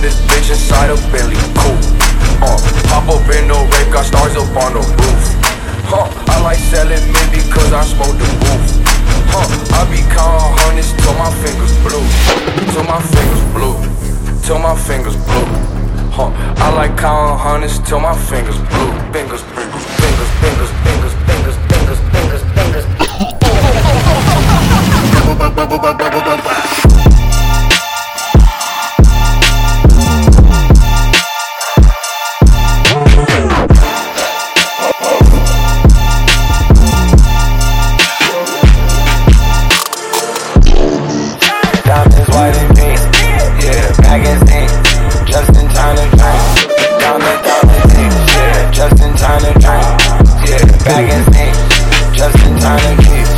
on this bitch inside a Bentley coupe. Uh, pop up in the Wraith, got stars up on the roof. Huh, I like selling me because I smoke the roof. Huh, I be counting hundreds till my fingers blue. Till my fingers blue. Till my fingers blue. Huh, I like counting hundreds till my fingers blue. Fingers, fingers, fingers, fingers. Just in time to drink. Yeah, magazine. Just in time to keep.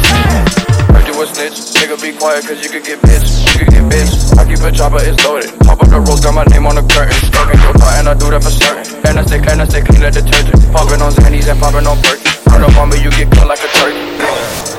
Heard you a snitch, nigga be quiet cause you could get bitch, you could get bitch. I keep a chopper, it's loaded. Pop up the rolls, got my name on the curtain. Stuck in your car and I do that for certain. And I stay and I stay clean like detergent. Popping on Xannies and popping on Perky. Run up on me, you get cut like a turkey.